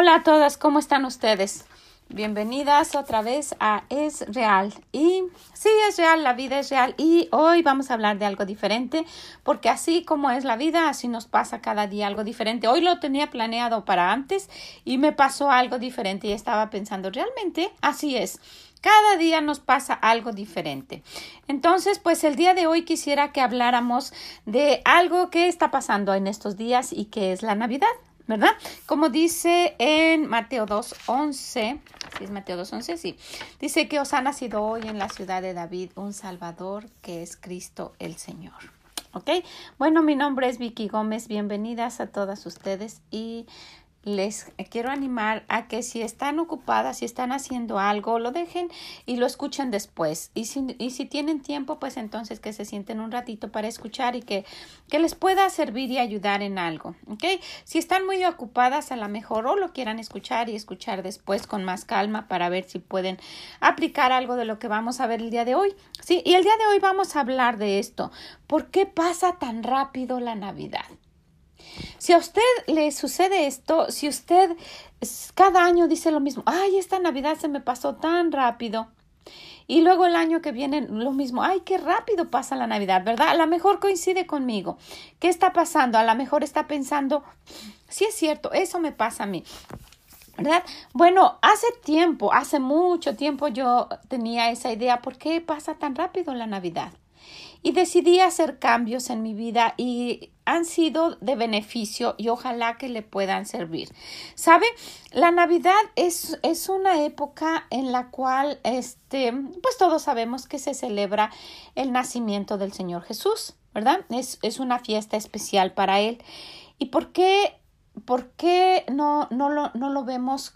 Hola a todas, ¿cómo están ustedes? Bienvenidas otra vez a Es Real. Y sí, es real, la vida es real. Y hoy vamos a hablar de algo diferente, porque así como es la vida, así nos pasa cada día algo diferente. Hoy lo tenía planeado para antes y me pasó algo diferente y estaba pensando, realmente así es. Cada día nos pasa algo diferente. Entonces, pues el día de hoy quisiera que habláramos de algo que está pasando en estos días y que es la Navidad. ¿Verdad? Como dice en Mateo 2.11, ¿sí es Mateo 2.11? Sí. Dice que os ha nacido hoy en la ciudad de David un Salvador que es Cristo el Señor. ¿Ok? Bueno, mi nombre es Vicky Gómez. Bienvenidas a todas ustedes y les quiero animar a que si están ocupadas, si están haciendo algo, lo dejen y lo escuchen después. Y si, y si tienen tiempo, pues entonces que se sienten un ratito para escuchar y que, que les pueda servir y ayudar en algo. ¿ok? Si están muy ocupadas, a lo mejor o lo quieran escuchar y escuchar después con más calma para ver si pueden aplicar algo de lo que vamos a ver el día de hoy. Sí, y el día de hoy vamos a hablar de esto. ¿Por qué pasa tan rápido la Navidad? Si a usted le sucede esto, si usted cada año dice lo mismo, ay, esta Navidad se me pasó tan rápido. Y luego el año que viene lo mismo, ay, qué rápido pasa la Navidad, ¿verdad? A lo mejor coincide conmigo. ¿Qué está pasando? A lo mejor está pensando, sí es cierto, eso me pasa a mí. ¿verdad? Bueno, hace tiempo, hace mucho tiempo yo tenía esa idea, ¿por qué pasa tan rápido la Navidad? Y decidí hacer cambios en mi vida y han sido de beneficio y ojalá que le puedan servir. ¿Sabe? La Navidad es, es una época en la cual, este, pues todos sabemos que se celebra el nacimiento del Señor Jesús, ¿verdad? Es, es una fiesta especial para Él. ¿Y por qué ¿por qué no, no, lo, no lo vemos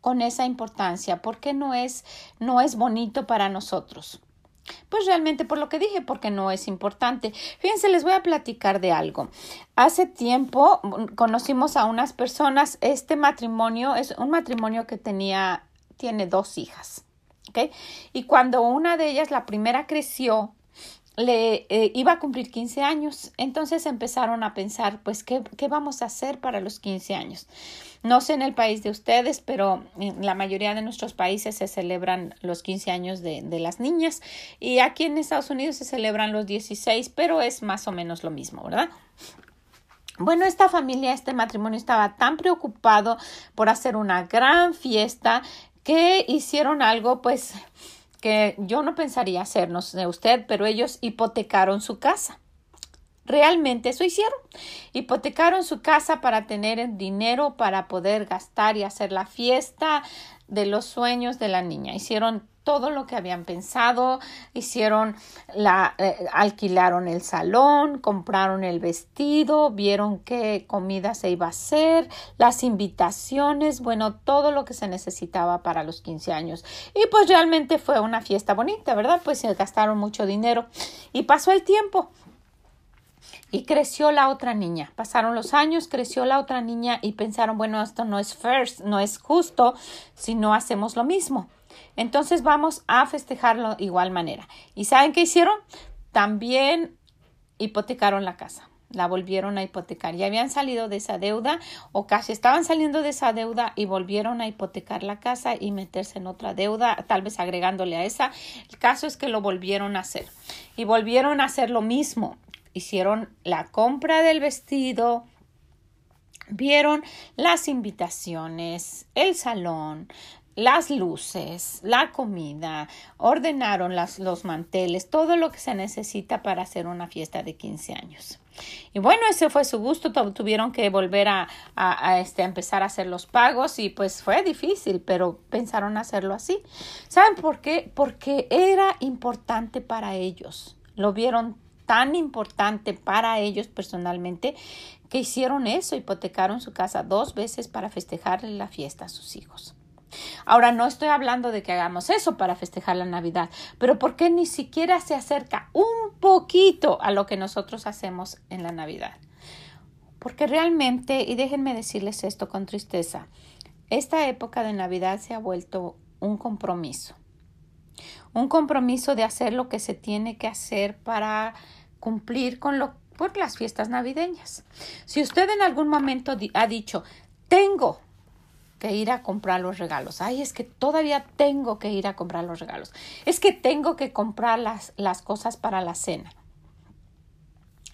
con esa importancia? ¿Por qué no es, no es bonito para nosotros? Pues realmente por lo que dije, porque no es importante. Fíjense, les voy a platicar de algo. Hace tiempo conocimos a unas personas, este matrimonio es un matrimonio que tenía, tiene dos hijas. ¿ok? Y cuando una de ellas, la primera, creció, le eh, iba a cumplir 15 años. Entonces empezaron a pensar, pues, ¿qué, ¿qué, vamos a hacer para los 15 años? No sé en el país de ustedes, pero en la mayoría de nuestros países se celebran los 15 años de, de las niñas y aquí en Estados Unidos se celebran los 16, pero es más o menos lo mismo, ¿verdad? Bueno, esta familia, este matrimonio estaba tan preocupado por hacer una gran fiesta que hicieron algo, pues, que yo no pensaría hacer, no sé usted, pero ellos hipotecaron su casa. Realmente eso hicieron. Hipotecaron su casa para tener dinero para poder gastar y hacer la fiesta de los sueños de la niña. Hicieron todo lo que habían pensado, hicieron la, eh, alquilaron el salón, compraron el vestido, vieron qué comida se iba a hacer, las invitaciones, bueno, todo lo que se necesitaba para los 15 años. Y pues realmente fue una fiesta bonita, ¿verdad? Pues se gastaron mucho dinero y pasó el tiempo. Y creció la otra niña. Pasaron los años, creció la otra niña y pensaron, bueno, esto no es first, no es justo si no hacemos lo mismo. Entonces vamos a festejarlo de igual manera. ¿Y saben qué hicieron? También hipotecaron la casa. La volvieron a hipotecar. Ya habían salido de esa deuda o casi estaban saliendo de esa deuda y volvieron a hipotecar la casa y meterse en otra deuda, tal vez agregándole a esa. El caso es que lo volvieron a hacer y volvieron a hacer lo mismo. Hicieron la compra del vestido, vieron las invitaciones, el salón, las luces, la comida, ordenaron los manteles, todo lo que se necesita para hacer una fiesta de 15 años. Y bueno, ese fue su gusto, tuvieron que volver a, a, este, a empezar a hacer los pagos y pues fue difícil, pero pensaron hacerlo así. ¿Saben por qué? Porque era importante para ellos. Lo vieron tan importante para ellos personalmente que hicieron eso, hipotecaron su casa dos veces para festejarle la fiesta a sus hijos. Ahora no estoy hablando de que hagamos eso para festejar la Navidad, pero ¿por qué ni siquiera se acerca un poquito a lo que nosotros hacemos en la Navidad? Porque realmente, y déjenme decirles esto con tristeza, esta época de Navidad se ha vuelto un compromiso. Un compromiso de hacer lo que se tiene que hacer para cumplir con lo por las fiestas navideñas. Si usted en algún momento ha dicho, tengo que ir a comprar los regalos. Ay, es que todavía tengo que ir a comprar los regalos. Es que tengo que comprar las, las cosas para la cena.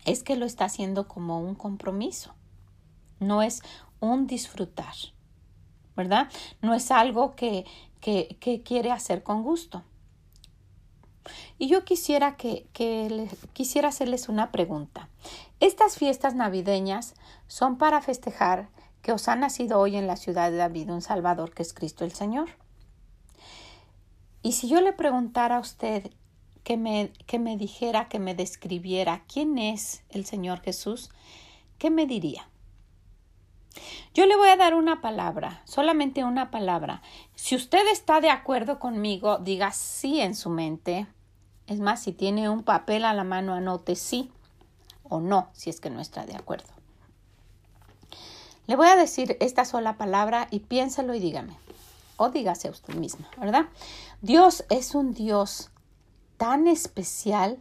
Es que lo está haciendo como un compromiso. No es un disfrutar, ¿verdad? No es algo que, que, que quiere hacer con gusto. Y yo quisiera que, quisiera hacerles una pregunta. Estas fiestas navideñas son para festejar que os ha nacido hoy en la ciudad de David un Salvador que es Cristo el Señor. Y si yo le preguntara a usted que me, que me dijera, que me describiera quién es el Señor Jesús, ¿qué me diría? Yo le voy a dar una palabra, solamente una palabra. Si usted está de acuerdo conmigo, diga sí en su mente. Es más, si tiene un papel a la mano, anote sí o no, si es que no está de acuerdo. Le voy a decir esta sola palabra y piénselo y dígame. O dígase a usted misma, ¿verdad? Dios es un Dios tan especial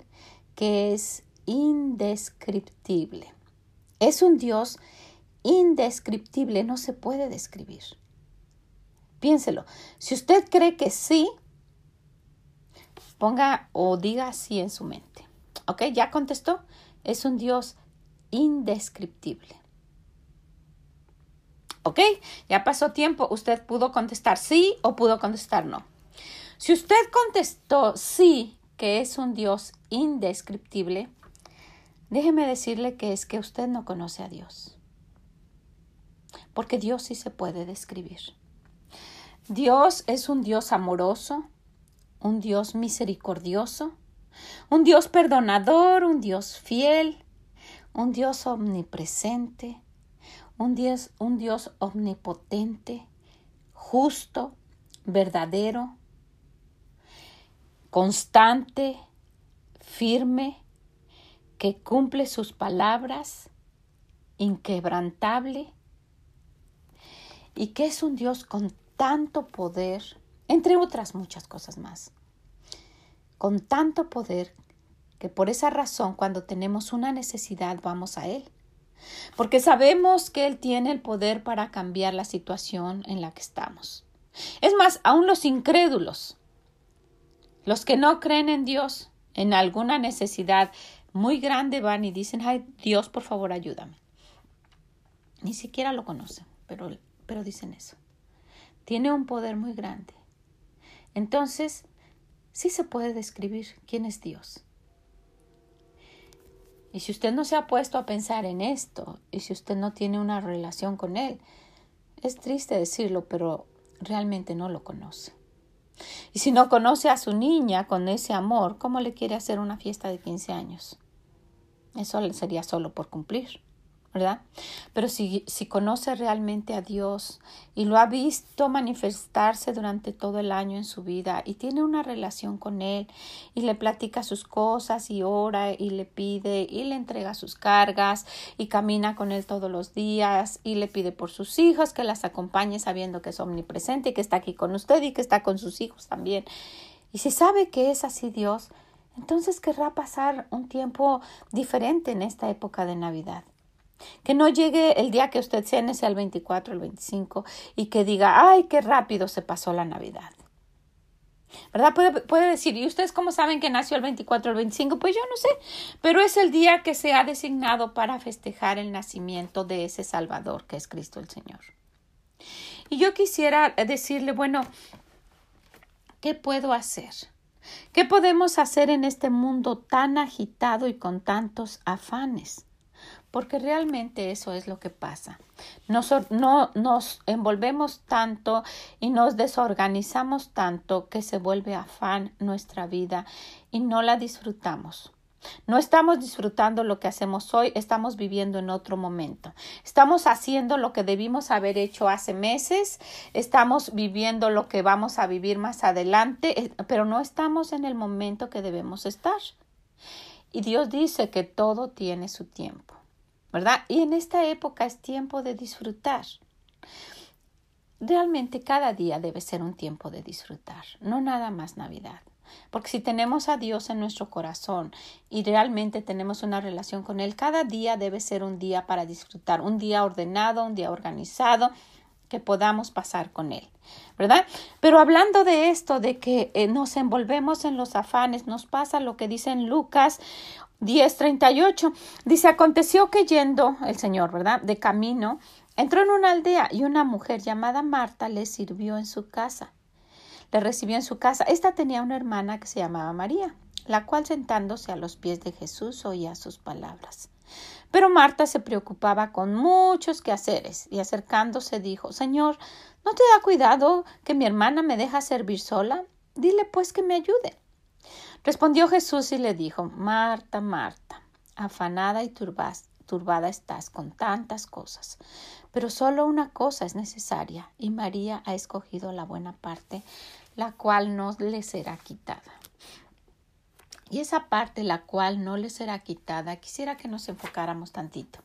que es indescriptible. Es un Dios indescriptible, no se puede describir. Piénselo. Si usted cree que sí, ponga o diga sí en su mente. ¿Ok? ¿Ya contestó? Es un Dios indescriptible. ¿Ok? Ya pasó tiempo. Usted pudo contestar sí o pudo contestar no. Si usted contestó sí, que es un Dios indescriptible, déjeme decirle que es que usted no conoce a Dios. Porque Dios sí se puede describir. Dios es un Dios amoroso, un Dios misericordioso, un Dios perdonador, un Dios fiel, un Dios omnipresente, un Dios, un Dios omnipotente, justo, verdadero, constante, firme, que cumple sus palabras, inquebrantable, y que es un Dios con tanto poder, entre otras muchas cosas más, con tanto poder que por esa razón cuando tenemos una necesidad vamos a Él, porque sabemos que Él tiene el poder para cambiar la situación en la que estamos. Es más, aún los incrédulos, los que no creen en Dios, en alguna necesidad muy grande van y dicen, ay Dios, por favor, ayúdame. Ni siquiera lo conocen, pero, pero dicen eso. Tiene un poder muy grande. Entonces, sí se puede describir quién es Dios. Y si usted no se ha puesto a pensar en esto, y si usted no tiene una relación con Él, es triste decirlo, pero realmente no lo conoce. Y si no conoce a su niña con ese amor, ¿cómo le quiere hacer una fiesta de 15 años? Eso sería solo por cumplir. ¿Verdad? Pero si, si conoce realmente a Dios y lo ha visto manifestarse durante todo el año en su vida y tiene una relación con Él y le platica sus cosas y ora y le pide y le entrega sus cargas y camina con Él todos los días y le pide por sus hijos que las acompañe sabiendo que es omnipresente y que está aquí con usted y que está con sus hijos también. Y si sabe que es así Dios, entonces querrá pasar un tiempo diferente en esta época de Navidad. Que no llegue el día que usted cene, sea el 24, el 25, y que diga, ay, qué rápido se pasó la Navidad. ¿Verdad? Puede, puede, decir, ¿y ustedes cómo saben que nació el 24 o el 25? Pues yo no sé, pero es el día que se ha designado para festejar el nacimiento de ese Salvador que es Cristo el Señor. Y yo quisiera decirle, bueno, ¿qué puedo hacer? ¿Qué podemos hacer en este mundo tan agitado y con tantos afanes? Porque realmente eso es lo que pasa. Nos, no, nos envolvemos tanto y nos desorganizamos tanto que se vuelve afán nuestra vida y no la disfrutamos. No estamos disfrutando lo que hacemos hoy, estamos viviendo en otro momento. Estamos haciendo lo que debimos haber hecho hace meses, estamos viviendo lo que vamos a vivir más adelante, eh, pero no estamos en el momento que debemos estar. Y Dios dice que todo tiene su tiempo. ¿Verdad? Y en esta época es tiempo de disfrutar. Realmente cada día debe ser un tiempo de disfrutar, no nada más Navidad. Porque si tenemos a Dios en nuestro corazón y realmente tenemos una relación con Él, cada día debe ser un día para disfrutar, un día ordenado, un día organizado, que podamos pasar con Él, ¿verdad? Pero hablando de esto, de que eh, nos envolvemos en los afanes, nos pasa lo que dice en Lucas 10:38. Dice, aconteció que yendo el Señor, ¿verdad? De camino, entró en una aldea y una mujer llamada Marta le sirvió en su casa. Le recibió en su casa. Esta tenía una hermana que se llamaba María, la cual sentándose a los pies de Jesús oía sus palabras. Pero Marta se preocupaba con muchos quehaceres y acercándose dijo Señor, ¿no te da cuidado que mi hermana me deja servir sola? Dile pues que me ayude. Respondió Jesús y le dijo Marta, Marta, afanada y turbada estás con tantas cosas, pero solo una cosa es necesaria, y María ha escogido la buena parte, la cual no le será quitada. Y esa parte la cual no le será quitada, quisiera que nos enfocáramos tantito.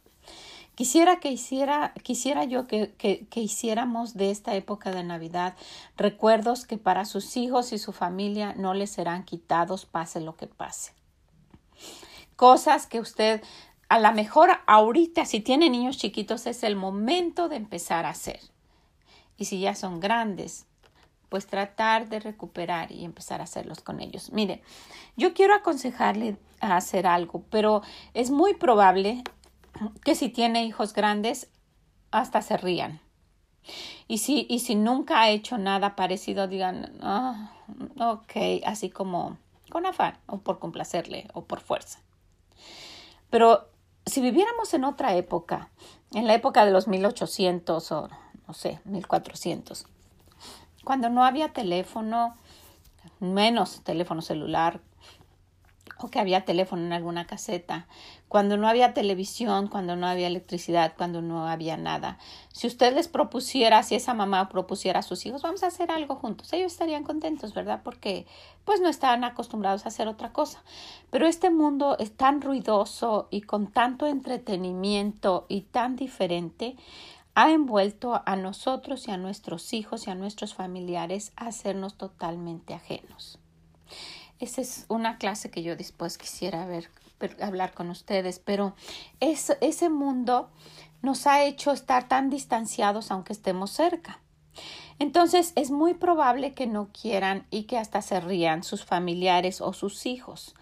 Quisiera que hiciera, quisiera yo que, que, que, hiciéramos de esta época de Navidad recuerdos que para sus hijos y su familia no les serán quitados, pase lo que pase. Cosas que usted, a lo mejor ahorita, si tiene niños chiquitos, es el momento de empezar a hacer. Y si ya son grandes, pues tratar de recuperar y empezar a hacerlos con ellos. Mire, yo quiero aconsejarle a hacer algo, pero es muy probable que si tiene hijos grandes, hasta se rían. Y si, y si nunca ha hecho nada parecido, digan, ah, ok, así como con afán, o por complacerle, o por fuerza. Pero si viviéramos en otra época, en la época de los 1800 o no sé, 1400, cuando no había teléfono, menos teléfono celular, o que había teléfono en alguna caseta, cuando no había televisión, cuando no había electricidad, cuando no había nada. Si usted les propusiera, si esa mamá propusiera a sus hijos, vamos a hacer algo juntos, ellos estarían contentos, ¿verdad? Porque pues no estaban acostumbrados a hacer otra cosa. Pero este mundo es tan ruidoso y con tanto entretenimiento y tan diferente, ha envuelto a nosotros y a nuestros hijos y a nuestros familiares a hacernos totalmente ajenos. Esa es una clase que yo después quisiera ver, hablar con ustedes, pero ese mundo nos ha hecho estar tan distanciados aunque estemos cerca. Entonces es muy probable que no quieran y que hasta se rían sus familiares o sus hijos.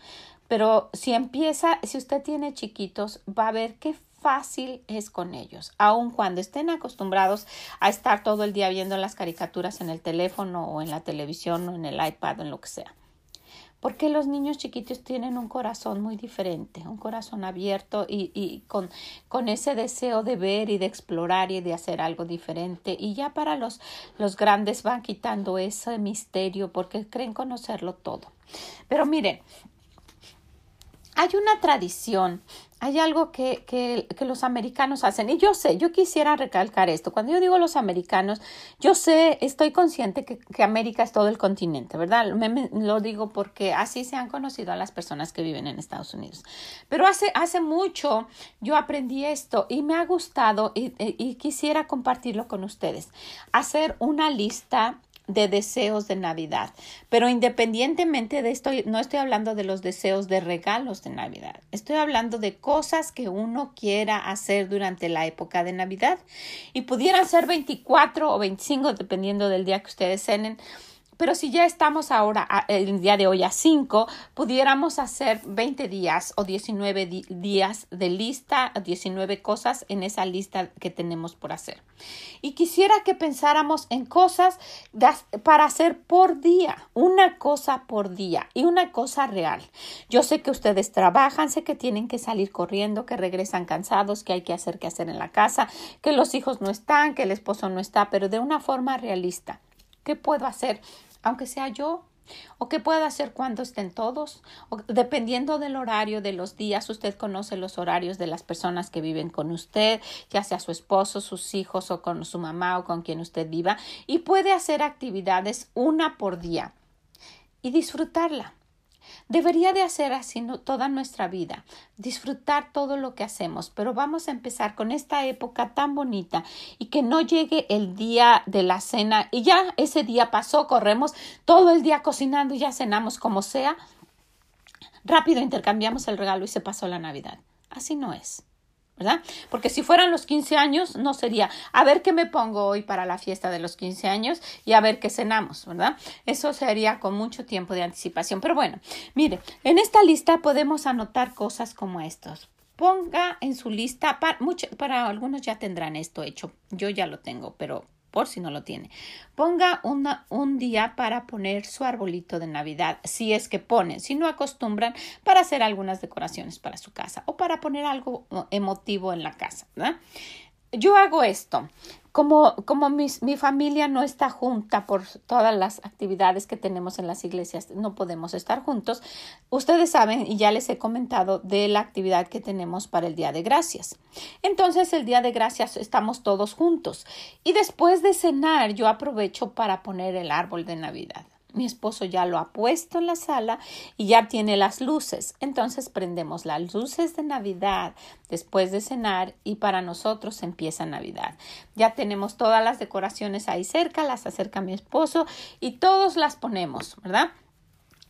Pero si empieza, si usted tiene chiquitos, va a ver qué fácil es con ellos, aun cuando estén acostumbrados a estar todo el día viendo las caricaturas en el teléfono o en la televisión o en el iPad o en lo que sea. Porque los niños chiquitos tienen un corazón muy diferente, un corazón abierto y, con, con, ese deseo de ver y de explorar y de hacer algo diferente. Y ya para los, los grandes van quitando ese misterio porque creen conocerlo todo. Pero miren, hay una tradición, hay algo que, que, que, los americanos hacen. Y yo sé, yo quisiera recalcar esto. Cuando yo digo los americanos, yo sé, estoy consciente que, que América es todo el continente, ¿verdad? Lo digo porque así se han conocido a las personas que viven en Estados Unidos. Pero hace, hace mucho yo aprendí esto y me ha gustado y quisiera compartirlo con ustedes. Hacer una lista de deseos de Navidad. Pero independientemente de esto, no estoy hablando de los deseos de regalos de Navidad. Estoy hablando de cosas que uno quiera hacer durante la época de Navidad. Y pudieran ser 24 o 25, dependiendo del día que ustedes cenen pero si ya estamos ahora, el día de hoy a 5, pudiéramos hacer 20 días o 19 días de lista, 19 cosas en esa lista que tenemos por hacer. Y quisiera que pensáramos en cosas para hacer por día, una cosa por día y una cosa real. Yo sé que ustedes trabajan, sé que tienen que salir corriendo, que regresan cansados, que hay que hacer que hacer en la casa, que los hijos no están, que el esposo no está, pero de una forma realista. ¿Qué puedo hacer aunque sea yo, o qué puede hacer cuando estén todos, o dependiendo del horario de los días, usted conoce los horarios de las personas que viven con usted, ya sea su esposo, sus hijos o con su mamá o con quien usted viva, y puede hacer actividades una por día y disfrutarla. Debería de hacer así toda nuestra vida, disfrutar todo lo que hacemos, pero vamos a empezar con esta época tan bonita y que no llegue el día de la cena y ya ese día pasó, corremos todo el día cocinando y ya cenamos como sea. Rápido intercambiamos el regalo y se pasó la Navidad. Así no es. ¿Verdad? Porque si fueran los 15 años, no sería a ver qué me pongo hoy para la fiesta de los 15 años y a ver qué cenamos, ¿verdad? Eso sería con mucho tiempo de anticipación. Pero bueno, mire, en esta lista podemos anotar cosas como estos. Ponga en su lista, para, para algunos ya tendrán esto hecho, yo ya lo tengo, pero por si no lo tiene. Ponga un día para poner su arbolito de Navidad, si es que ponen, si no acostumbran, para hacer algunas decoraciones para su casa o para poner algo emotivo en la casa. Yo hago esto como, como mi, familia no está junta por todas las actividades que tenemos en las iglesias, no podemos estar juntos, ustedes saben y ya les he comentado de la actividad que tenemos para el Día de Gracias. Entonces el Día de Gracias estamos todos juntos y después de cenar yo aprovecho para poner el árbol de Navidad. Mi esposo ya lo ha puesto en la sala y ya tiene las luces. Entonces prendemos las luces de Navidad después de cenar y para nosotros empieza Navidad. Ya tenemos todas las decoraciones ahí cerca, las acerca mi esposo y todos las ponemos, ¿verdad?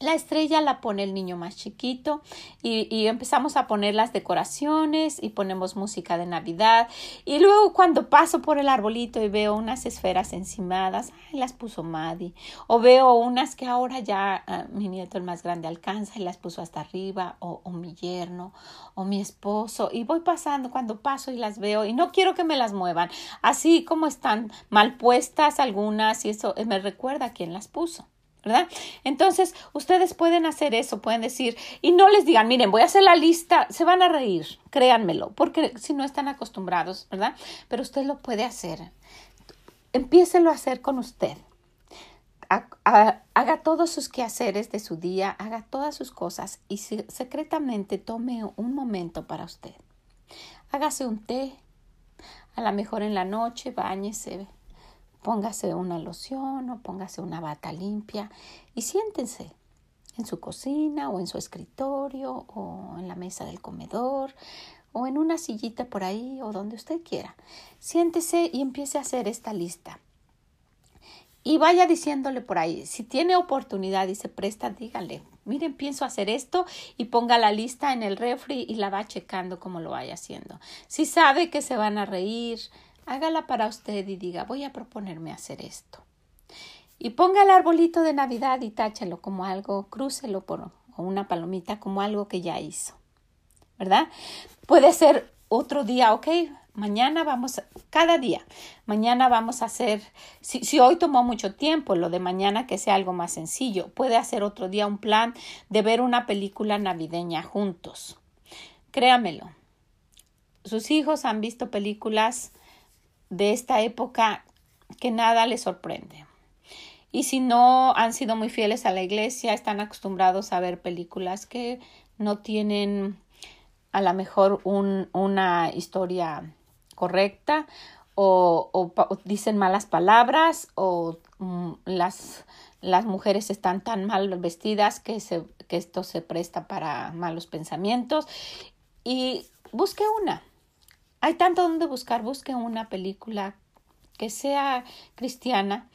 La estrella la pone el niño más chiquito y, empezamos a poner las decoraciones y ponemos música de Navidad. Y luego cuando paso por el arbolito y veo unas esferas encimadas, ay, las puso Maddie. O veo unas que ahora ya ah, mi nieto el más grande alcanza y las puso hasta arriba, o, o mi yerno, o mi esposo. Y voy pasando cuando paso y las veo y no quiero que me las muevan. Así como están mal puestas algunas y eso eh, me recuerda quién las puso. ¿Verdad? Entonces, ustedes pueden hacer eso, pueden decir, y no les digan, miren, voy a hacer la lista, se van a reír, créanmelo, porque si no están acostumbrados, ¿verdad? Pero usted lo puede hacer. Empiécelo a hacer con usted. haga todos sus quehaceres de su día, haga todas sus cosas y secretamente tome un momento para usted. Hágase un té, a lo mejor en la noche, bañese, Póngase una loción o póngase una bata limpia y siéntense en su cocina o en su escritorio o en la mesa del comedor o en una sillita por ahí o donde usted quiera. Siéntese y empiece a hacer esta lista. Y vaya diciéndole por ahí, si tiene oportunidad y se presta, dígale, miren, pienso hacer esto y ponga la lista en el refri y la va checando como lo vaya haciendo. Si sabe que se van a reír, hágala para usted y diga voy a proponerme hacer esto. Y ponga el arbolito de Navidad y táchelo como algo, crúcelo por una palomita como algo que ya hizo. ¿Verdad? Puede ser otro día, ok, mañana vamos, cada día, mañana vamos a hacer, si, si, hoy tomó mucho tiempo, lo de mañana que sea algo más sencillo, puede hacer otro día un plan de ver una película navideña juntos. Créamelo, sus hijos han visto películas de esta época que nada les sorprende. Y si no han sido muy fieles a la iglesia, están acostumbrados a ver películas que no tienen a lo mejor un, una historia correcta o, dicen malas palabras o mm, las, las mujeres están tan mal vestidas que, se, que esto se presta para malos pensamientos. Y busque una, hay tanto donde buscar. Busque una película que sea cristiana,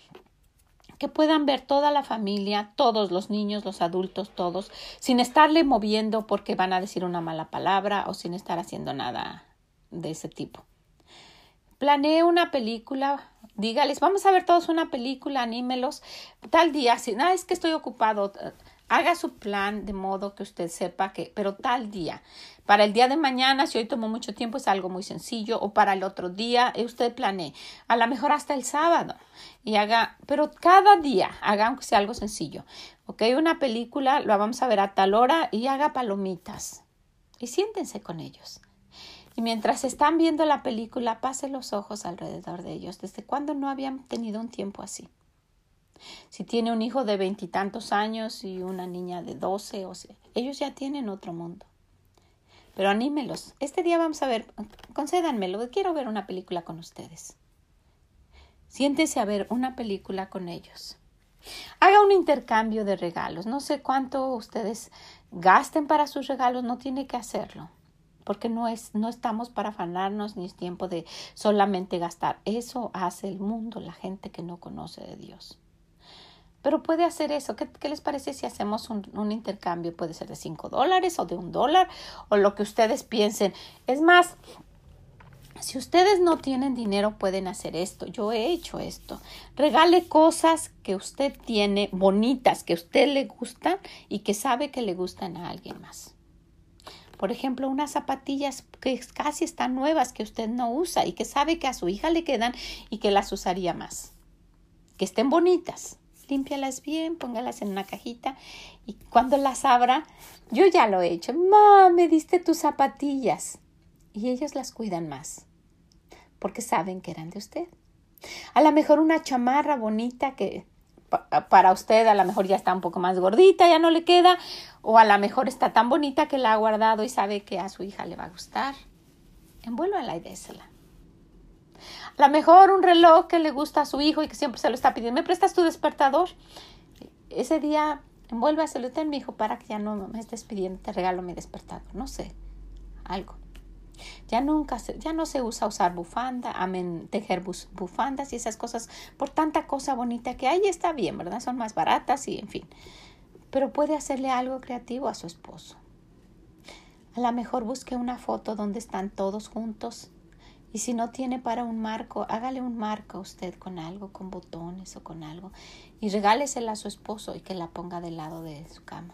que puedan ver toda la familia, todos los niños, los adultos, todos, sin estarle moviendo porque van a decir una mala palabra o sin estar haciendo nada de ese tipo. Planee una película, dígales, vamos a ver todos una película, anímelos, tal día, si nada, es que estoy ocupado, haga su plan de modo que usted sepa que, pero tal día. Para el día de mañana, si hoy tomó mucho tiempo, es algo muy sencillo. O para el otro día, eh, usted planee. A lo mejor hasta el sábado. Y haga, pero cada día haga aunque sea algo sencillo. Ok, una película, la vamos a ver a tal hora y haga palomitas. Y siéntense con ellos. Y mientras están viendo la película, pase los ojos alrededor de ellos. ¿Desde cuándo no habían tenido un tiempo así? Si tiene un hijo de veintitantos años y una niña de doce, o sea, ellos ya tienen otro mundo. Pero anímelos. Este día vamos a ver, concédanmelo, quiero ver una película con ustedes. Siéntese a ver una película con ellos. Haga un intercambio de regalos. No sé cuánto ustedes gasten para sus regalos, no tiene que hacerlo. Porque no es, no estamos para afanarnos ni es tiempo de solamente gastar. Eso hace el mundo, la gente que no conoce de Dios. Pero puede hacer eso. ¿Qué, les parece si hacemos un, intercambio? Puede ser de cinco dólares o de un dólar o lo que ustedes piensen. Es más, si ustedes no tienen dinero, pueden hacer esto. Yo he hecho esto. Regale cosas que usted tiene bonitas, que a usted le gustan y que sabe que le gustan a alguien más. Por ejemplo, unas zapatillas que casi están nuevas que usted no usa y que sabe que a su hija le quedan y que las usaría más. Que estén bonitas. Límpialas bien, póngalas en una cajita y cuando las abra, yo ya lo he hecho. Ma, me diste tus zapatillas y ellos las cuidan más porque saben que eran de usted. A lo mejor una chamarra bonita que para usted a lo mejor ya está un poco más gordita, ya no le queda, o a lo mejor está tan bonita que la ha guardado y sabe que a su hija le va a gustar. Envuélvala y désela. A lo mejor un reloj que le gusta a su hijo y que siempre se lo está pidiendo. ¿Me prestas tu despertador? Ese día envuélvaselo ten mi hijo para que ya no me estés pidiendo, te regalo mi despertador. No sé, algo. Ya nunca se, ya no se usa usar bufanda, amen tejer bufandas y esas cosas por tanta cosa bonita que ahí está bien, ¿verdad? Son más baratas y en fin. Pero puede hacerle algo creativo a su esposo. A lo mejor busque una foto donde están todos juntos y si no tiene para un marco, hágale un marco a usted con algo, con botones o con algo y regálesela a su esposo y que la ponga del lado de su cama.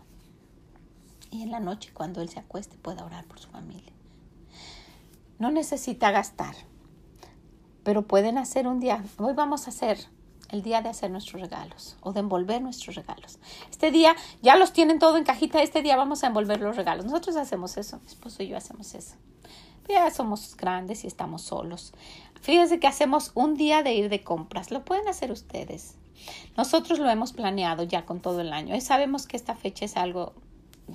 Y en la noche cuando él se acueste pueda orar por su familia. No necesita gastar, pero pueden hacer un día. Hoy vamos a hacer el día de hacer nuestros regalos o de envolver nuestros regalos. Este día ya los tienen todo en cajita, este día vamos a envolver los regalos. Nosotros hacemos eso, mi esposo y yo hacemos eso. Ya somos grandes y estamos solos. Fíjense que hacemos un día de ir de compras, lo pueden hacer ustedes. Nosotros lo hemos planeado ya con todo el año sabemos que esta fecha es algo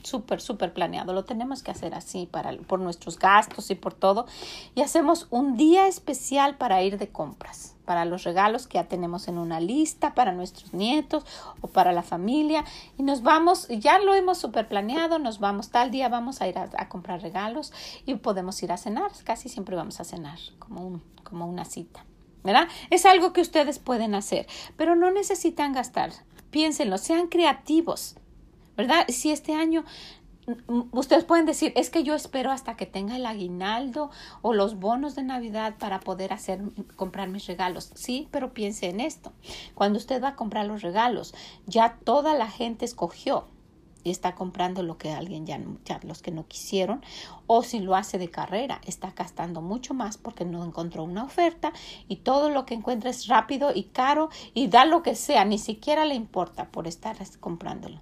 súper, súper planeado. Lo tenemos que hacer así para, por nuestros gastos y por todo. Y hacemos un día especial para ir de compras, para los regalos que ya tenemos en una lista, para nuestros nietos o para la familia. Y nos vamos, ya lo hemos súper planeado, nos vamos, tal día vamos a ir a, comprar regalos y podemos ir a cenar. Casi siempre vamos a cenar, como, un, como una cita. ¿verdad? Es algo que ustedes pueden hacer, pero no necesitan gastar. Piénsenlo, sean creativos. ¿Verdad? Si este año ustedes pueden decir, es que yo espero hasta que tenga el aguinaldo o los bonos de Navidad para poder hacer comprar mis regalos. Sí, pero piense en esto. Cuando usted va a comprar los regalos, ya toda la gente escogió y está comprando lo que alguien ya, ya los que no quisieron o si lo hace de carrera está gastando mucho más porque no encontró una oferta y todo lo que encuentra es rápido y caro y da lo que sea, ni siquiera le importa por estar comprándolo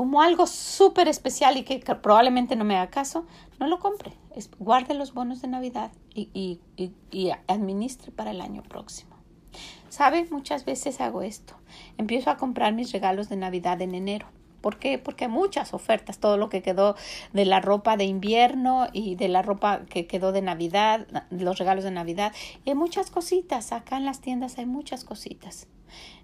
como algo súper especial y que, probablemente no me haga caso, no lo compre. guarde los bonos de Navidad y, administre para el año próximo. ¿Sabe? Muchas veces hago esto. Empiezo a comprar mis regalos de Navidad en enero. ¿Por qué? Porque hay muchas ofertas, todo lo que quedó de la ropa de invierno y de la ropa que quedó de Navidad, los regalos de Navidad. Y hay muchas cositas, acá en las tiendas hay muchas cositas.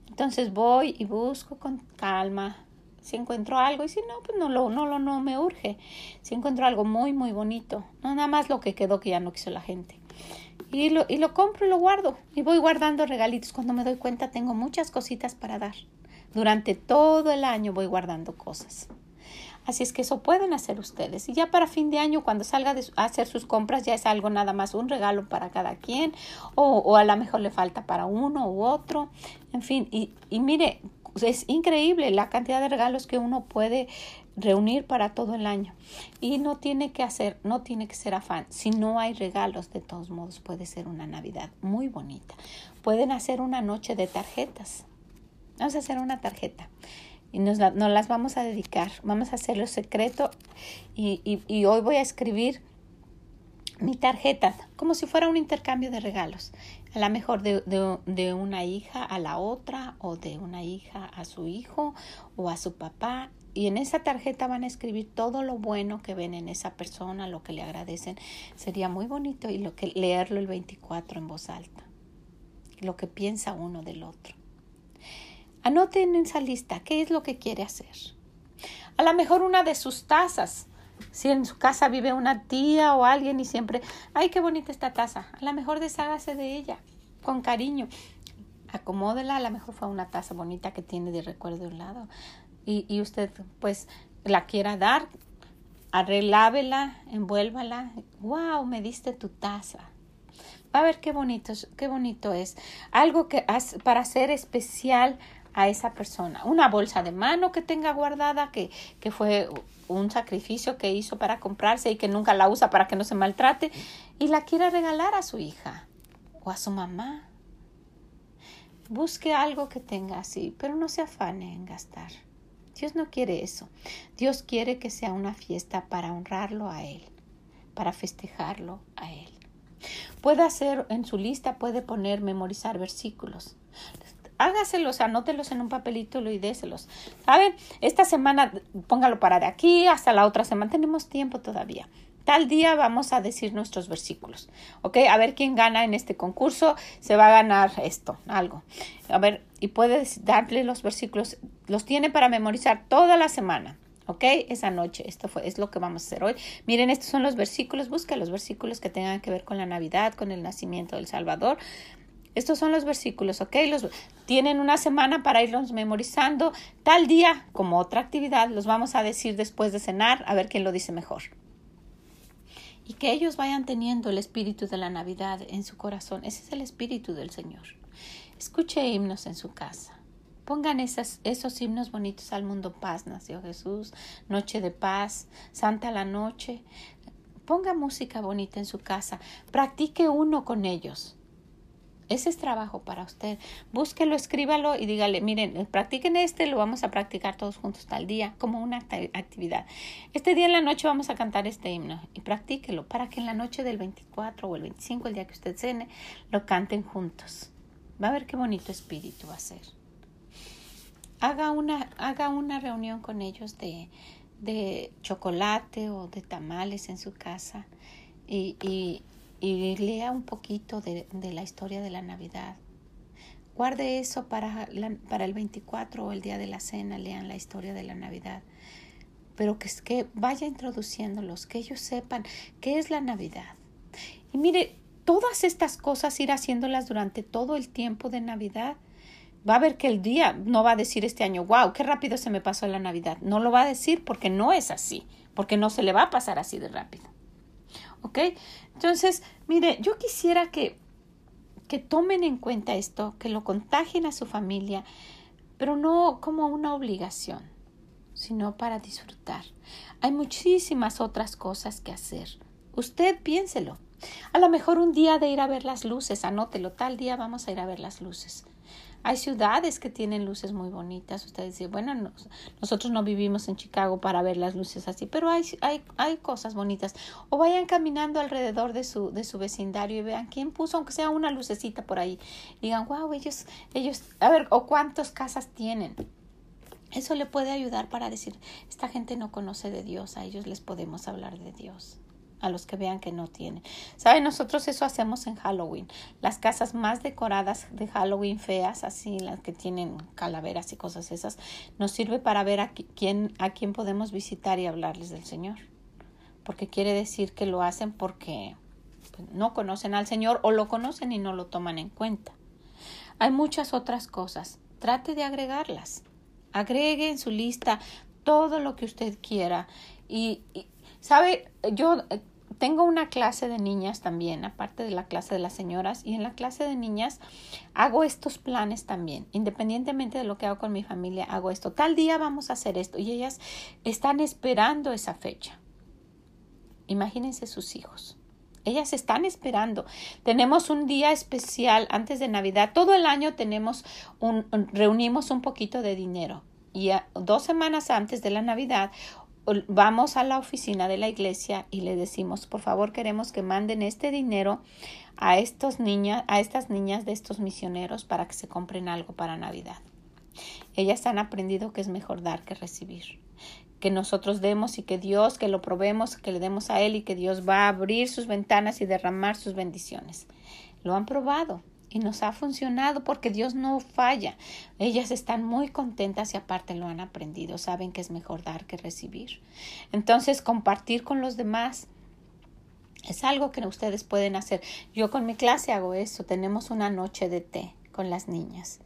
Entonces voy y busco con calma si encuentro algo y si no, pues no lo, no lo, no me urge. Si encuentro algo muy, muy bonito, no nada más lo que quedó que ya no quiso la gente. Y lo, y lo compro y lo guardo. Y voy guardando regalitos. Cuando me doy cuenta tengo muchas cositas para dar. Durante todo el año voy guardando cosas. Así es que eso pueden hacer ustedes. Y ya para fin de año, cuando salga a hacer sus compras, ya es algo nada más un regalo para cada quien. O, o a lo mejor le falta para uno u otro. En fin, y, y mire, es increíble la cantidad de regalos que uno puede reunir para todo el año. Y no tiene que hacer, no tiene que ser afán. Si no hay regalos, de todos modos puede ser una Navidad muy bonita. Pueden hacer una noche de tarjetas. Vamos a hacer una tarjeta y nos, las vamos a dedicar. Vamos a hacerlo secreto y, y, y hoy voy a escribir mi tarjeta, como si fuera un intercambio de regalos. A lo mejor de, de, una hija a la otra, o de una hija a su hijo, o a su papá. Y en esa tarjeta van a escribir todo lo bueno que ven en esa persona, lo que le agradecen. Sería muy bonito y lo que leerlo el 24 en voz alta. Lo que piensa uno del otro. Anoten en esa lista qué es lo que quiere hacer. A lo mejor una de sus tazas si en su casa vive una tía o alguien y siempre, ay, qué bonita esta taza, a lo mejor deshágase de ella con cariño. Acomódela, a lo mejor fue una taza bonita que tiene de recuerdo de un lado y, y usted pues la quiera dar arreglábela, envuélvala. ¡Wow! Me diste tu taza. Va a ver qué bonito, qué bonito es. Algo que para hacer especial a esa persona. Una bolsa de mano que tenga guardada, que, que fue un sacrificio que hizo para comprarse y que nunca la usa para que no se maltrate y la quiera regalar a su hija o a su mamá. Busque algo que tenga así, pero no se afane en gastar. Dios no quiere eso. Dios quiere que sea una fiesta para honrarlo a Él, para festejarlo a Él. Puede hacer en su lista, puede poner, memorizar versículos. Hágaselos, anótelos en un papelito y déselos. ¿Saben? Esta semana, póngalo para de aquí hasta la otra semana. Tenemos tiempo todavía. Tal día vamos a decir nuestros versículos. ¿Ok? A ver quién gana en este concurso. Se va a ganar esto, algo. A ver, y puedes darle los versículos. Los tiene para memorizar toda la semana. ¿Ok? Esa noche. Esto fue, es lo que vamos a hacer hoy. Miren, estos son los versículos. Busca los versículos que tengan que ver con la Navidad, con el nacimiento del Salvador. Estos son los versículos, ¿ok? Los, tienen una semana para irlos memorizando. Tal día, como otra actividad, los vamos a decir después de cenar, a ver quién lo dice mejor y que ellos vayan teniendo el espíritu de la Navidad en su corazón. Ese es el espíritu del Señor. Escuche himnos en su casa. Pongan esos himnos bonitos al mundo paz, nació Jesús, Noche de paz, Santa la Noche. Ponga música bonita en su casa. Practique uno con ellos. Ese es trabajo para usted. Búsquelo, escríbalo y dígale, miren, eh, practiquen este, lo vamos a practicar todos juntos tal día como una actividad. Este día en la noche vamos a cantar este himno y practíquelo para que en la noche del 24 o el 25, el día que usted cene, lo canten juntos. Va a ver qué bonito espíritu va a ser. Haga una, haga una reunión con ellos de, de chocolate o de tamales en su casa y, y y lea un poquito de, la historia de la Navidad. Guarde eso para, para el 24 o el día de la cena, lean la historia de la Navidad. Pero que, que vaya introduciéndolos, que ellos sepan qué es la Navidad. Y mire, todas estas cosas ir haciéndolas durante todo el tiempo de Navidad. Va a ver que el día no va a decir este año, wow, qué rápido se me pasó la Navidad. No lo va a decir porque no es así, porque no se le va a pasar así de rápido. ¿Ok? Entonces, mire, yo quisiera que, que tomen en cuenta esto, que lo contagien a su familia, pero no como una obligación, sino para disfrutar. Hay muchísimas otras cosas que hacer. Usted piénselo. A lo mejor un día de ir a ver las luces, anótelo, tal día vamos a ir a ver las luces. Hay ciudades que tienen luces muy bonitas. Ustedes dicen, bueno, nosotros no vivimos en Chicago para ver las luces así, pero hay, hay, hay cosas bonitas. O vayan caminando alrededor de su, de su vecindario y vean quién puso, aunque sea una lucecita por ahí. digan, wow, ellos, ellos, a ver, o cuántas casas tienen. Eso le puede ayudar para decir, esta gente no conoce de Dios, a ellos les podemos hablar de Dios a los que vean que no tienen. ¿Saben? Nosotros eso hacemos en Halloween. Las casas más decoradas de Halloween feas, así las que tienen calaveras y cosas esas, nos sirve para ver a quién, a quién podemos visitar y hablarles del Señor. Porque quiere decir que lo hacen porque pues, no conocen al Señor o lo conocen y no lo toman en cuenta. Hay muchas otras cosas. Trate de agregarlas. Agregue en su lista todo lo que usted quiera y ¿Sabe? Yo eh, tengo una clase de niñas también, aparte de la clase de las señoras, y en la clase de niñas hago estos planes también. Independientemente de lo que hago con mi familia, hago esto. Tal día vamos a hacer esto y ellas están esperando esa fecha. Imagínense sus hijos. Ellas están esperando. Tenemos un día especial antes de Navidad. Todo el año tenemos un, reunimos un poquito de dinero. Y dos semanas antes de la Navidad vamos a la oficina de la iglesia y le decimos, por favor, queremos que manden este dinero a estos niñas, a estas niñas de estos misioneros para que se compren algo para Navidad. Ellas han aprendido que es mejor dar que recibir. Que nosotros demos y que Dios, que lo probemos, que le demos a Él y que Dios va a abrir sus ventanas y derramar sus bendiciones. Lo han probado y nos ha funcionado porque Dios no falla. Ellas están muy contentas y aparte lo han aprendido, saben que es mejor dar que recibir. Entonces, compartir con los demás es algo que ustedes pueden hacer. Yo con mi clase hago eso. Tenemos una noche de té con las niñas.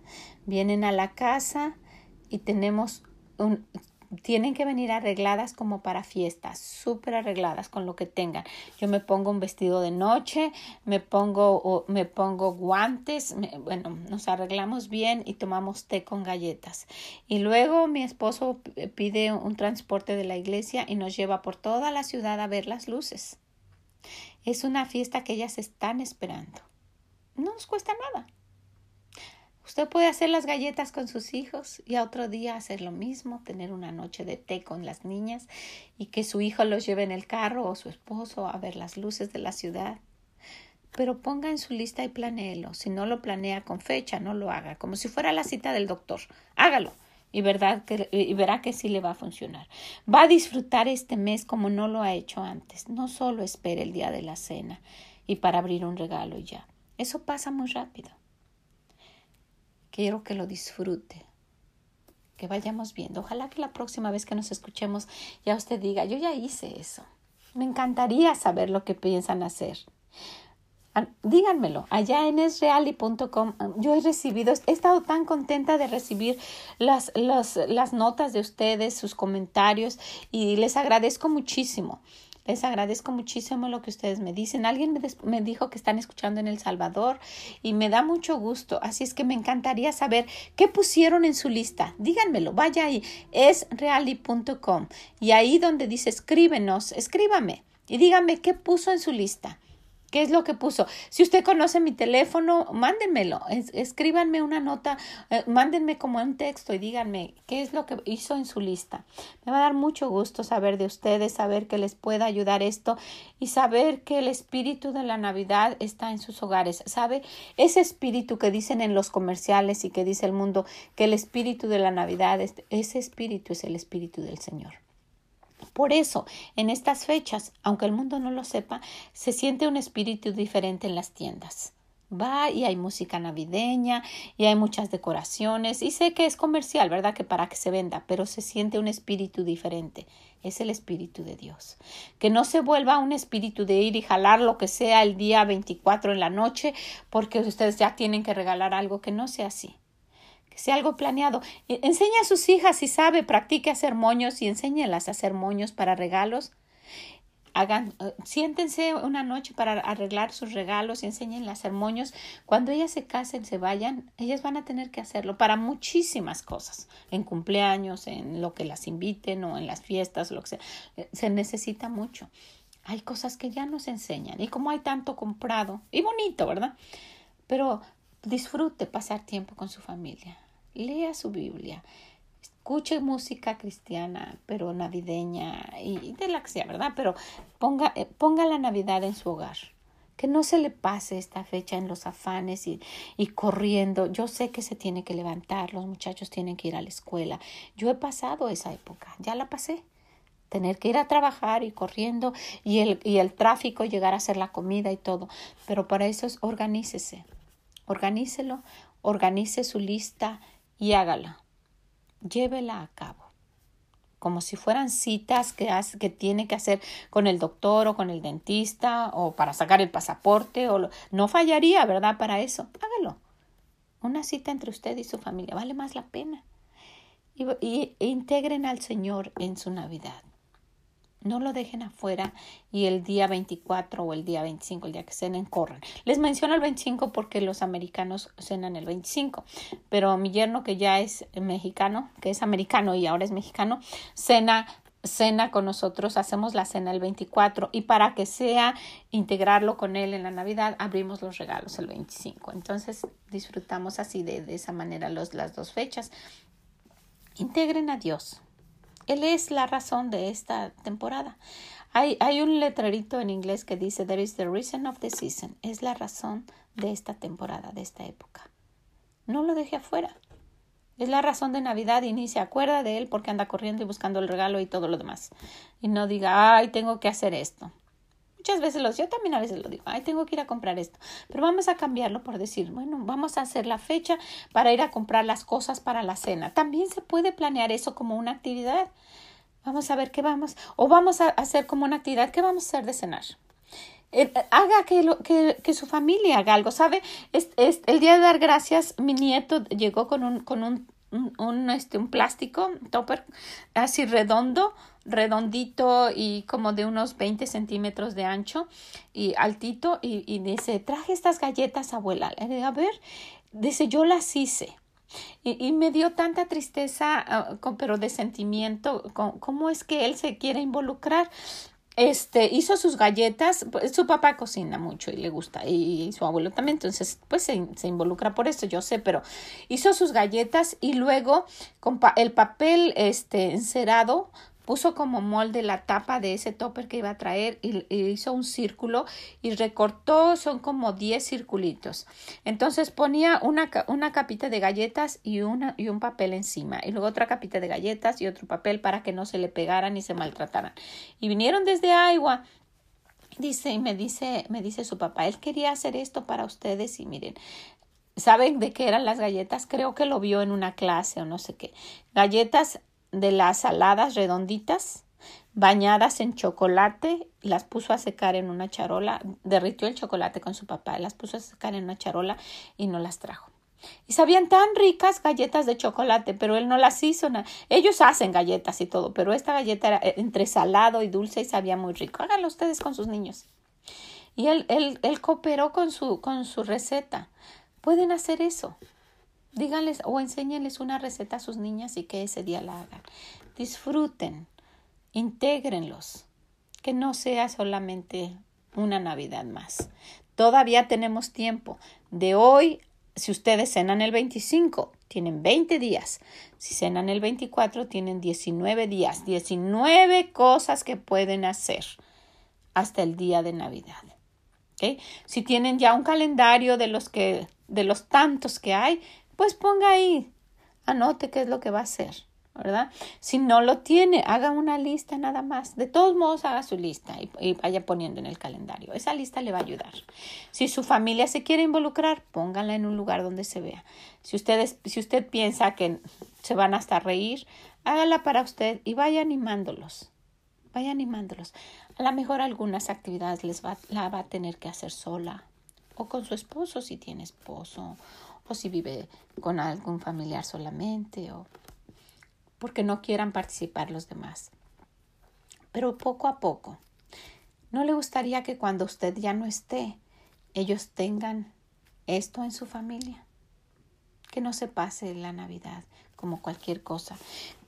Vienen a la casa y tenemos un tienen que venir arregladas como para fiestas, súper arregladas con lo que tengan. Yo me pongo un vestido de noche, me pongo, me pongo guantes, bueno, nos arreglamos bien y tomamos té con galletas. Y luego mi esposo pide un transporte de la iglesia y nos lleva por toda la ciudad a ver las luces. Es una fiesta que ellas están esperando. No nos cuesta nada. Usted puede hacer las galletas con sus hijos y a otro día hacer lo mismo, tener una noche de té con las niñas y que su hijo los lleve en el carro o su esposo a ver las luces de la ciudad. Pero ponga en su lista y planéelo. Si no lo planea con fecha, no lo haga, como si fuera la cita del doctor. Hágalo y, verdad que, y verá que sí le va a funcionar. Va a disfrutar este mes como no lo ha hecho antes. No solo espere el día de la cena y para abrir un regalo y ya. Eso pasa muy rápido. Quiero que lo disfrute, que vayamos viendo. Ojalá que la próxima vez que nos escuchemos ya usted diga, yo ya hice eso. Me encantaría saber lo que piensan hacer. Díganmelo, allá en esreali.com yo he recibido, he estado tan contenta de recibir las, las, las notas de ustedes, sus comentarios y les agradezco muchísimo. Les agradezco muchísimo lo que ustedes me dicen. Alguien me, dijo que están escuchando en El Salvador y me da mucho gusto. Así es que me encantaría saber qué pusieron en su lista. Díganmelo, vaya ahí, es reali.com y ahí donde dice escríbenos, escríbame y díganme qué puso en su lista. ¿Qué es lo que puso? Si usted conoce mi teléfono, mándenmelo, escríbanme una nota, eh, mándenme como un texto y díganme qué es lo que hizo en su lista. Me va a dar mucho gusto saber de ustedes, saber que les pueda ayudar esto y saber que el espíritu de la Navidad está en sus hogares. ¿Sabe? Ese espíritu que dicen en los comerciales y que dice el mundo que el espíritu de la Navidad, ese espíritu es el espíritu del Señor. Por eso, en estas fechas, aunque el mundo no lo sepa, se siente un espíritu diferente en las tiendas. Va y hay música navideña y hay muchas decoraciones y sé que es comercial, ¿verdad? Que para que se venda, pero se siente un espíritu diferente. Es el espíritu de Dios. Que no se vuelva un espíritu de ir y jalar lo que sea el día 24 en la noche porque ustedes ya tienen que regalar algo que no sea así sea algo planeado. E, enseña a sus hijas si sabe, practique hacer moños y enséñelas a hacer moños para regalos. Hagan, eh, siéntense una noche para arreglar sus regalos y enséñenlas a hacer moños. Cuando ellas se casen, se vayan, ellas van a tener que hacerlo para muchísimas cosas, en cumpleaños, en lo que las inviten o en las fiestas, lo que sea. Eh, se necesita mucho. Hay cosas que ya nos enseñan y como hay tanto comprado y bonito, ¿verdad? Pero Disfrute pasar tiempo con su familia. Lea su Biblia. Escuche música cristiana, pero navideña y de la que sea, ¿verdad? Pero ponga, eh, ponga la Navidad en su hogar. Que no se le pase esta fecha en los afanes y, y corriendo. Yo sé que se tiene que levantar, los muchachos tienen que ir a la escuela. Yo he pasado esa época, ya la pasé tener que ir a trabajar y corriendo y el, y el tráfico, llegar a hacer la comida y todo. Pero para eso es organícese. Organícelo, organice su lista y hágala. Llévela a cabo. Como si fueran citas que, que tiene que hacer con el doctor o con el dentista o para sacar el pasaporte. O no fallaría, ¿verdad? Para eso. Hágalo. Una cita entre usted y su familia vale más la pena. Y, e integren al Señor en su Navidad. No lo dejen afuera y el día 24 o el día 25, el día que cenen, corran. Les menciono el 25 porque los americanos cenan el 25, pero mi yerno que ya es mexicano, que es americano y ahora es mexicano, cena cena con nosotros, hacemos la cena el 24 y para que sea integrarlo con él en la Navidad, abrimos los regalos el 25. Entonces disfrutamos así de, de esa manera los, las dos fechas. Integren a Dios, él es la razón de esta temporada. Hay, hay un letrerito en inglés que dice, There is the reason of the season. Es la razón de esta temporada, de esta época. No lo deje afuera. Es la razón de Navidad y ni se acuerda de él porque anda corriendo y buscando el regalo y todo lo demás. Y no diga, ay, tengo que hacer esto. Muchas veces lo yo también a veces lo digo, ay, tengo que ir a comprar esto. Pero vamos a cambiarlo por decir, bueno, vamos a hacer la fecha para ir a comprar las cosas para la cena. También se puede planear eso como una actividad. Vamos a ver qué vamos, o vamos a hacer como una actividad, ¿qué vamos a hacer de cenar? Eh, haga que, lo, que, que, su familia haga algo, ¿sabe? Es, es, el día de dar gracias, mi nieto llegó con un, con un un, este, un plástico, topper, así redondo, redondito y como de unos 20 centímetros de ancho y altito y, y dice, traje estas galletas, abuela. A ver, dice, yo las hice. Y, y, me dio tanta tristeza, uh, pero de sentimiento, cómo es que él se quiere involucrar este, hizo sus galletas, pues, su papá cocina mucho y le gusta, y, su abuelo también, entonces, pues se, se, involucra por esto, yo sé, pero hizo sus galletas y luego con el papel, este, encerado, puso como molde la tapa de ese topper que iba a traer y, hizo un círculo y recortó, son como 10 circulitos. Entonces ponía una, una capita de galletas y, una, y un papel encima y luego otra capita de galletas y otro papel para que no se le pegaran y se maltrataran. Y vinieron desde Iowa dice y me dice me dice su papá él quería hacer esto para ustedes y miren saben de qué eran las galletas creo que lo vio en una clase o no sé qué galletas de las saladas redonditas bañadas en chocolate, las puso a secar en una charola, derritió el chocolate con su papá, las puso a secar en una charola y no las trajo. Y sabían tan ricas galletas de chocolate, pero él no las hizo. Ellos hacen galletas y todo, pero esta galleta era eh, entre salado y dulce y sabía muy rico. Háganlo ustedes con sus niños. Y él, él, él cooperó con su, con su receta. Pueden hacer eso. Díganles o enséñenles una receta a sus niñas y que ese día la hagan. Disfruten, intégrenlos, que no sea solamente una Navidad más. Todavía tenemos tiempo. De hoy, si ustedes cenan el 25, tienen 20 días. Si cenan el 24, tienen 19 días. 19 cosas que pueden hacer hasta el día de Navidad. Si tienen ya un calendario de los que de los tantos que hay, pues ponga ahí, anote qué es lo que va a hacer, ¿verdad? Si no lo tiene, haga una lista nada más. De todos modos, haga su lista y, vaya poniendo en el calendario. Esa lista le va a ayudar. Si su familia se quiere involucrar, póngala en un lugar donde se vea. Si, ustedes, si usted piensa que se van hasta reír, hágala para usted y vaya animándolos. Vaya animándolos. A lo mejor algunas actividades les va, la va a tener que hacer sola o con su esposo si tiene esposo o si vive con algún familiar solamente o porque no quieran participar los demás. Pero poco a poco, ¿no le gustaría que cuando usted ya no esté, ellos tengan esto en su familia? Que no se pase la Navidad como cualquier cosa.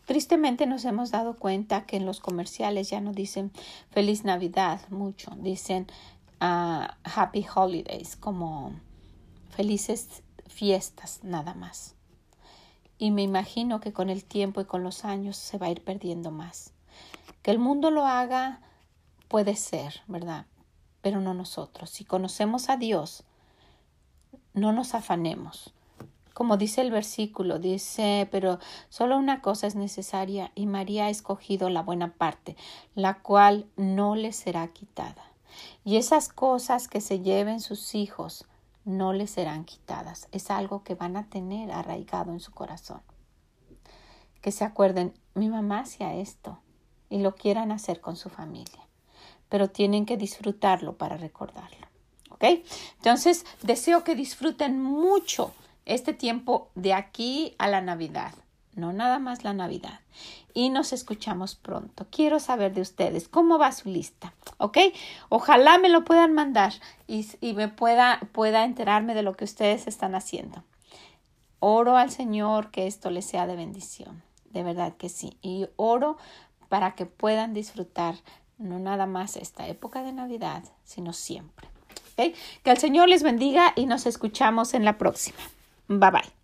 Tristemente nos hemos dado cuenta que en los comerciales ya no dicen feliz Navidad mucho, dicen ah, happy holidays como felices fiestas nada más. Y me imagino que con el tiempo y con los años se va a ir perdiendo más. Que el mundo lo haga puede ser, ¿verdad? Pero no nosotros. Si conocemos a Dios, no nos afanemos. Como dice el versículo, dice, pero solo una cosa es necesaria y María ha escogido la buena parte, la cual no le será quitada. Y esas cosas que se lleven sus hijos, no les serán quitadas. Es algo que van a tener arraigado en su corazón. Que se acuerden, mi mamá hacía esto y lo quieran hacer con su familia, pero tienen que disfrutarlo para recordarlo. ¿Ok? Entonces, deseo que disfruten mucho este tiempo de aquí a la Navidad no nada más la Navidad. Y nos escuchamos pronto. Quiero saber de ustedes cómo va su lista, ¿ok? Ojalá me lo puedan mandar y, me pueda, pueda enterarme de lo que ustedes están haciendo. Oro al Señor que esto les sea de bendición, de verdad que sí. Y oro para que puedan disfrutar no nada más esta época de Navidad, sino siempre. Que el Señor les bendiga y nos escuchamos en la próxima. Bye bye.